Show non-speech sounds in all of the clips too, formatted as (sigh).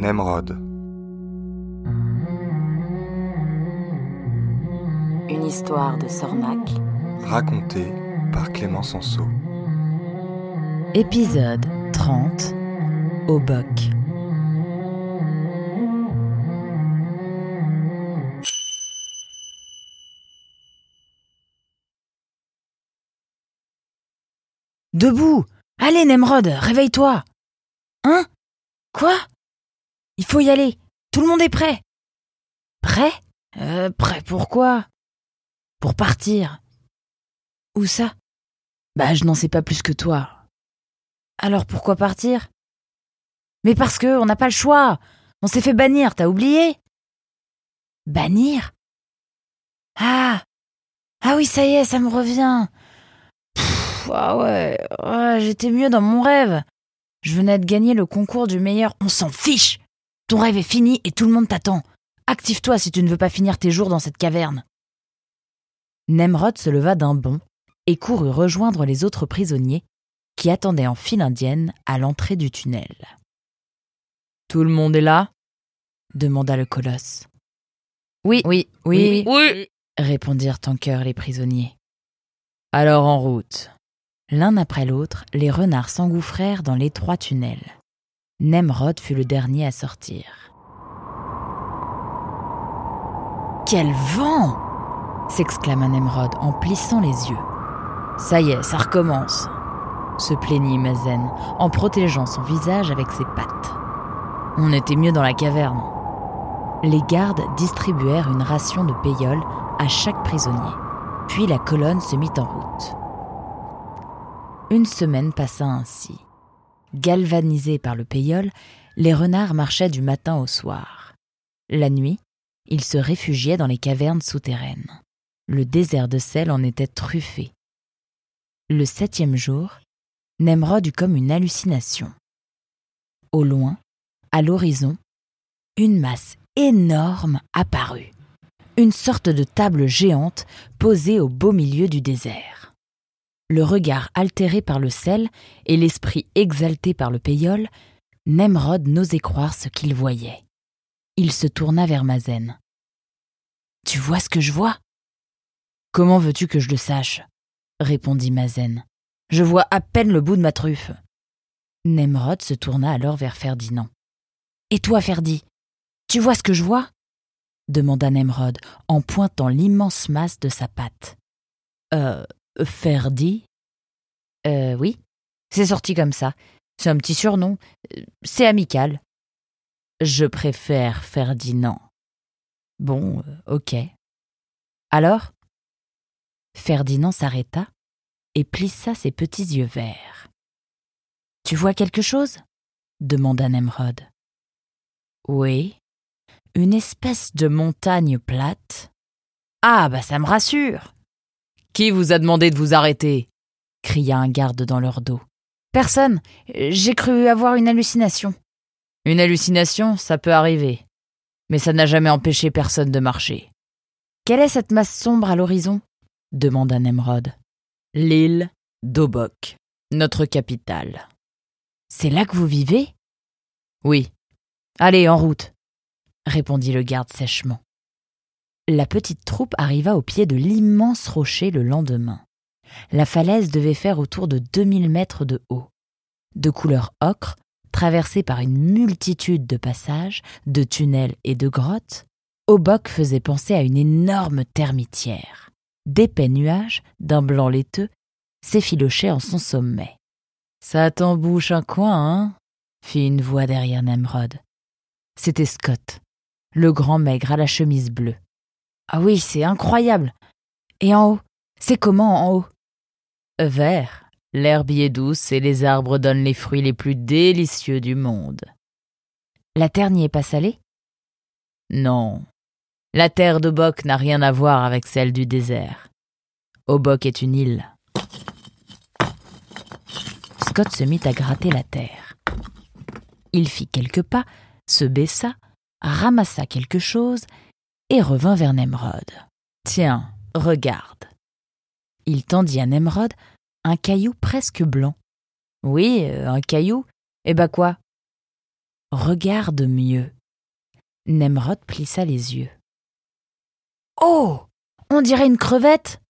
Nemrod. Une histoire de Sornac. Racontée par Clément Sanso. Épisode 30 Au boc. Debout Allez, Nemrod, réveille-toi Hein? Quoi? Il faut y aller. Tout le monde est prêt. Prêt? Euh, Prêt pourquoi Pour partir. Où ça? Bah, je n'en sais pas plus que toi. Alors pourquoi partir? Mais parce que on n'a pas le choix. On s'est fait bannir, t'as oublié? Bannir? Ah Ah oui, ça y est, ça me revient. Ah ouais, ouais j'étais mieux dans mon rêve. Je venais de gagner le concours du meilleur. On s'en fiche Ton rêve est fini et tout le monde t'attend. Active-toi si tu ne veux pas finir tes jours dans cette caverne. Nemrod se leva d'un bond et courut rejoindre les autres prisonniers qui attendaient en file indienne à l'entrée du tunnel. Tout le monde est là? demanda le colosse. Oui, oui, oui, Oui. répondirent en chœur les prisonniers. Alors en route. L'un après l'autre, les renards s'engouffrèrent dans l'étroit tunnel. Nemrod fut le dernier à sortir. Quel vent s'exclama Nemrod en plissant les yeux. Ça y est, ça recommence, se plaignit Mazen en protégeant son visage avec ses pattes. On était mieux dans la caverne. Les gardes distribuèrent une ration de payoles à chaque prisonnier, puis la colonne se mit en route. Une semaine passa ainsi. Galvanisés par le payole, les renards marchaient du matin au soir. La nuit, ils se réfugiaient dans les cavernes souterraines. Le désert de sel en était truffé. Le septième jour, Nemrod eut comme une hallucination. Au loin, à l'horizon, une masse énorme apparut. Une sorte de table géante posée au beau milieu du désert. Le regard altéré par le sel et l'esprit exalté par le payole, Nemrod n'osait croire ce qu'il voyait. Il se tourna vers Mazen. Tu vois ce que je vois? Comment veux-tu que je le sache? répondit Mazen. Je vois à peine le bout de ma truffe. Nemrod se tourna alors vers Ferdinand. Et toi, Ferdi Tu vois ce que je vois? demanda Nemrod en pointant l'immense masse de sa patte. Euh, Ferdi Euh, oui. C'est sorti comme ça. C'est un petit surnom. C'est amical. Je préfère Ferdinand. Bon, euh, ok. Alors? Ferdinand s'arrêta et plissa ses petits yeux verts. Tu vois quelque chose? demanda Nemrod. Oui, une espèce de montagne plate. Ah, bah ça me rassure. Qui vous a demandé de vous arrêter? cria un garde dans leur dos. Personne. J'ai cru avoir une hallucination. Une hallucination, ça peut arriver. Mais ça n'a jamais empêché personne de marcher. Quelle est cette masse sombre à l'horizon? demanda Nemrod. L'île d'Obok, notre capitale. C'est là que vous vivez? Oui. Allez, en route, répondit le garde sèchement. La petite troupe arriva au pied de l'immense rocher le lendemain. La falaise devait faire autour de 2000 mètres de haut. De couleur ocre, traversée par une multitude de passages, de tunnels et de grottes, Obok faisait penser à une énorme termitière. D'épais nuages, d'un blanc laiteux, s'effilochaient en son sommet. Ça t'embouche un coin, hein? fit une voix derrière Nemrod. C'était Scott, le grand maigre à la chemise bleue. Ah oui, c'est incroyable. Et en haut C'est comment en haut? Vert. L'herbe y est douce et les arbres donnent les fruits les plus délicieux du monde. La terre n'y est pas salée? Non. La terre d'Obok n'a rien à voir avec celle du désert. Obok est une île. Scott se mit à gratter la terre. Il fit quelques pas, se baissa, ramassa quelque chose et revint vers Nemrod. Tiens, regarde. Il tendit à Nemrod un caillou presque blanc. Oui, euh, un caillou. Eh ben quoi? Regarde mieux. Nemrod plissa les yeux. Oh On dirait une crevette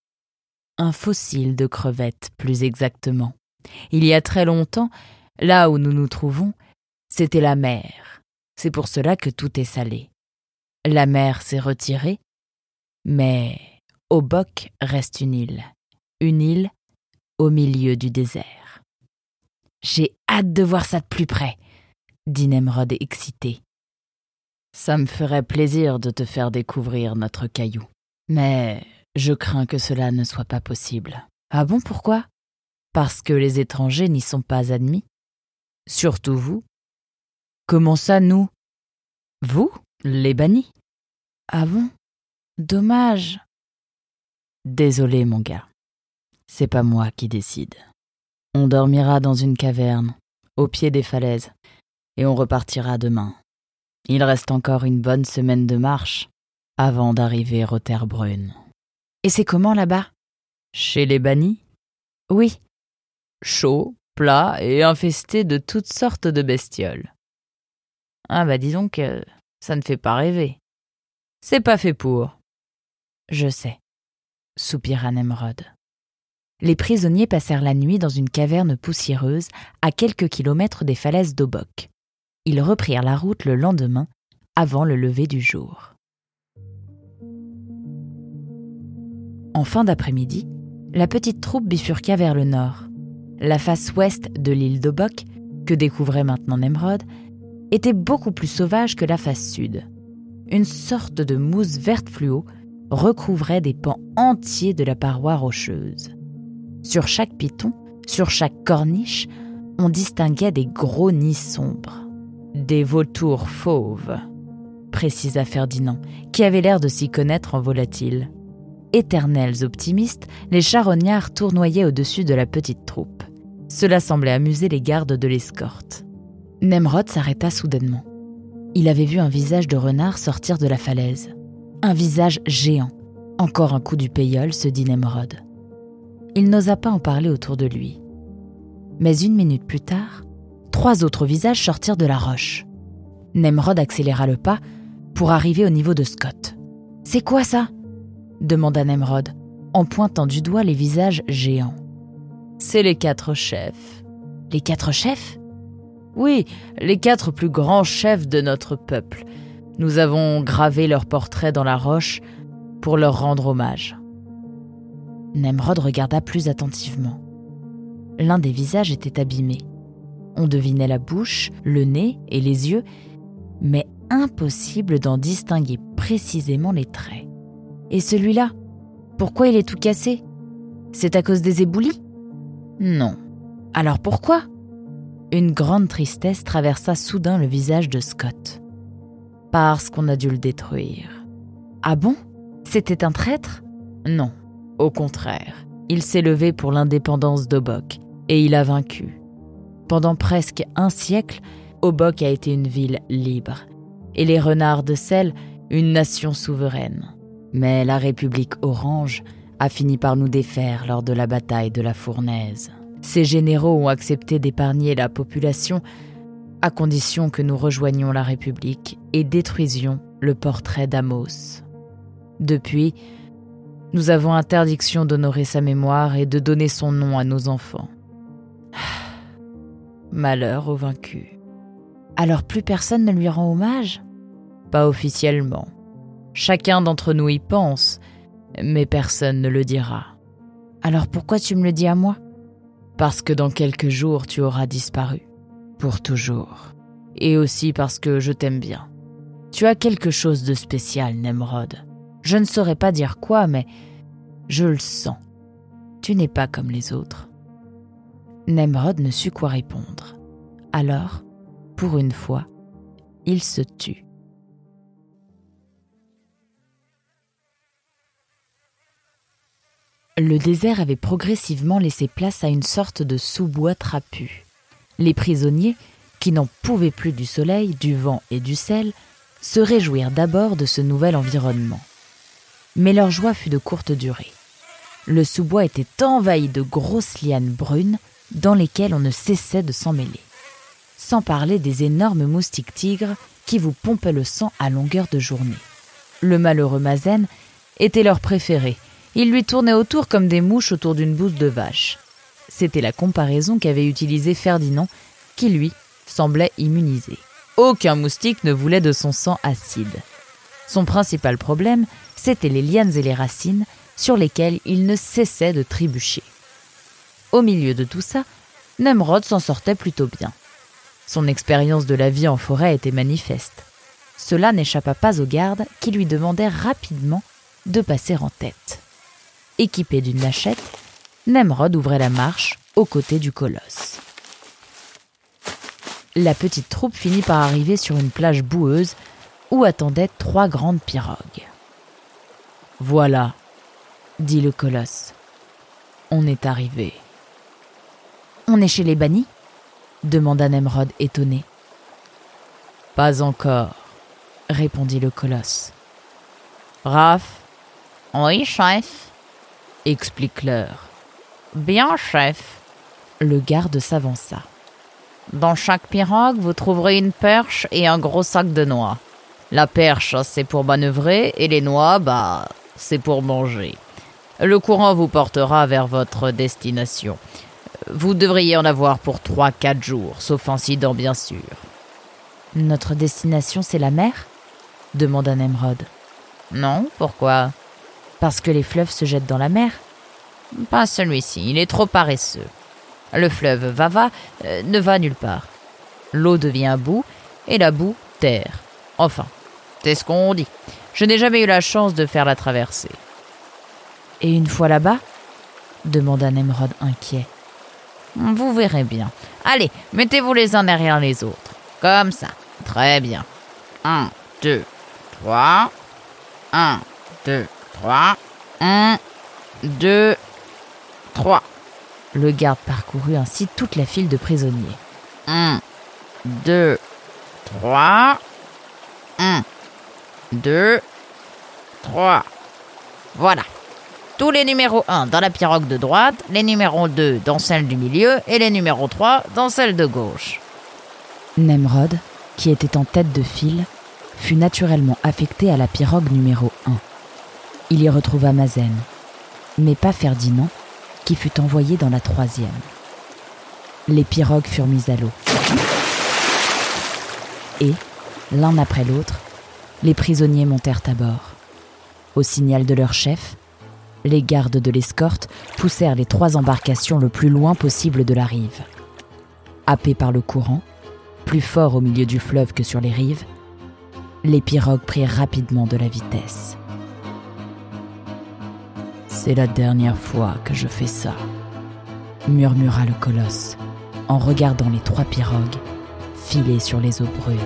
Un fossile de crevette, plus exactement. Il y a très longtemps, là où nous nous trouvons, c'était la mer. C'est pour cela que tout est salé. La mer s'est retirée, mais Obok reste une île. Une île au milieu du désert. J'ai hâte de voir ça de plus près, dit Nemrod excité. Ça me ferait plaisir de te faire découvrir notre caillou. Mais je crains que cela ne soit pas possible. Ah bon, pourquoi? Parce que les étrangers n'y sont pas admis. Surtout vous. Comment ça, nous? Vous, les bannis? Ah bon? Dommage. Désolé, mon gars. C'est pas moi qui décide. On dormira dans une caverne, au pied des falaises, et on repartira demain. Il reste encore une bonne semaine de marche avant d'arriver aux terres brunes. Et c'est comment là-bas? Chez les bannis? Oui. Chaud, plat et infesté de toutes sortes de bestioles. Ah bah dis donc, ça ne fait pas rêver. C'est pas fait pour. Je sais, soupira Nemrod. Les prisonniers passèrent la nuit dans une caverne poussiéreuse à quelques kilomètres des falaises d'Obok. Ils reprirent la route le lendemain, avant le lever du jour. En fin d'après-midi, la petite troupe bifurqua vers le nord. La face ouest de l'île d'Obok, que découvrait maintenant Nemrod, était beaucoup plus sauvage que la face sud. Une sorte de mousse verte fluo recouvrait des pans entiers de la paroi rocheuse. Sur chaque piton, sur chaque corniche, on distinguait des gros nids sombres. Des vautours fauves, précisa Ferdinand, qui avait l'air de s'y connaître en volatile. Éternels optimistes, les charognards tournoyaient au-dessus de la petite troupe. Cela semblait amuser les gardes de l'escorte. Nemrod s'arrêta soudainement. Il avait vu un visage de renard sortir de la falaise. Un visage géant. Encore un coup du payol, se dit Nemrod. Il n'osa pas en parler autour de lui. Mais une minute plus tard, trois autres visages sortirent de la roche. Nemrod accéléra le pas pour arriver au niveau de Scott. C'est quoi ça? demanda Nemrod, en pointant du doigt les visages géants. C'est les quatre chefs. Les quatre chefs? Oui, les quatre plus grands chefs de notre peuple. Nous avons gravé leurs portraits dans la roche pour leur rendre hommage. Nemrod regarda plus attentivement. L'un des visages était abîmé. On devinait la bouche, le nez et les yeux, mais impossible d'en distinguer précisément les traits. Et celui-là Pourquoi il est tout cassé? C'est à cause des éboulis? Non. Alors pourquoi? Une grande tristesse traversa soudain le visage de Scott. Parce qu'on a dû le détruire. Ah bon? C'était un traître? Non. Au contraire, il s'est levé pour l'indépendance d'Obok et il a vaincu. Pendant presque un siècle, Obok a été une ville libre et les renards de sel une nation souveraine. Mais la République orange a fini par nous défaire lors de la bataille de la Fournaise. Ces généraux ont accepté d'épargner la population à condition que nous rejoignions la République et détruisions le portrait d'Amos. Depuis, nous avons interdiction d'honorer sa mémoire et de donner son nom à nos enfants. (sighs) Malheur aux vaincus. Alors plus personne ne lui rend hommage? Pas officiellement. Chacun d'entre nous y pense, mais personne ne le dira. Alors pourquoi tu me le dis à moi? Parce que dans quelques jours tu auras disparu. Pour toujours. Et aussi parce que je t'aime bien. Tu as quelque chose de spécial, Nemrod. Je ne saurais pas dire quoi, mais je le sens. Tu n'es pas comme les autres. Nemrod ne sut quoi répondre. Alors, pour une fois, il se tut. Le désert avait progressivement laissé place à une sorte de sous-bois trapu. Les prisonniers, qui n'en pouvaient plus du soleil, du vent et du sel, se réjouirent d'abord de ce nouvel environnement mais leur joie fut de courte durée. Le sous-bois était envahi de grosses lianes brunes dans lesquelles on ne cessait de s'emmêler. sans parler des énormes moustiques tigres qui vous pompaient le sang à longueur de journée. Le malheureux Mazen était leur préféré. Ils lui tournaient autour comme des mouches autour d'une bouse de vache. C'était la comparaison qu'avait utilisée Ferdinand, qui lui semblait immunisé. Aucun moustique ne voulait de son sang acide. Son principal problème, c'étaient les lianes et les racines sur lesquelles il ne cessait de trébucher. Au milieu de tout ça, Nemrod s'en sortait plutôt bien. Son expérience de la vie en forêt était manifeste. Cela n'échappa pas aux gardes qui lui demandèrent rapidement de passer en tête. Équipé d'une lachette, Nemrod ouvrait la marche aux côtés du colosse. La petite troupe finit par arriver sur une plage boueuse où attendaient trois grandes pirogues. Voilà, dit le colosse. On est arrivé. On est chez les bannis? demanda Nemrod étonné. Pas encore, répondit le colosse. Raph Oui, chef, explique leur. Bien, chef. Le garde s'avança. Dans chaque pirogue, vous trouverez une perche et un gros sac de noix. La perche, c'est pour manœuvrer, et les noix, bah, c'est pour manger. Le courant vous portera vers votre destination. Vous devriez en avoir pour 3-4 jours, sauf incident bien sûr. Notre destination, c'est la mer? demanda Nemrod. Non, pourquoi? Parce que les fleuves se jettent dans la mer Pas celui-ci, il est trop paresseux. Le fleuve Vava euh, ne va nulle part. L'eau devient boue et la boue terre. Enfin, c'est ce qu'on dit. Je n'ai jamais eu la chance de faire la traversée. Et une fois là-bas? demanda Nemrod inquiet. Vous verrez bien. Allez, mettez-vous les uns derrière les autres. Comme ça. Très bien. Un, deux, trois. Un, deux, trois. Un, deux, trois. Le garde parcourut ainsi toute la file de prisonniers. Un, deux, trois. Un, deux, trois. Voilà. Tous les numéros 1 dans la pirogue de droite, les numéros 2 dans celle du milieu et les numéros 3 dans celle de gauche. Nemrod, qui était en tête de file, fut naturellement affecté à la pirogue numéro 1. Il y retrouva Mazen, mais pas Ferdinand, qui fut envoyé dans la troisième. Les pirogues furent mises à l'eau. Et, l'un après l'autre, les prisonniers montèrent à bord. Au signal de leur chef, les gardes de l'escorte poussèrent les trois embarcations le plus loin possible de la rive. Happés par le courant, plus fort au milieu du fleuve que sur les rives, les pirogues prirent rapidement de la vitesse. C'est la dernière fois que je fais ça, murmura le colosse en regardant les trois pirogues filer sur les eaux brunes.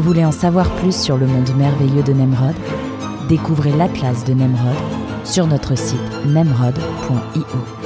Vous voulez en savoir plus sur le monde merveilleux de Nemrod? Découvrez l'Atlas de Nemrod sur notre site nemrod.io.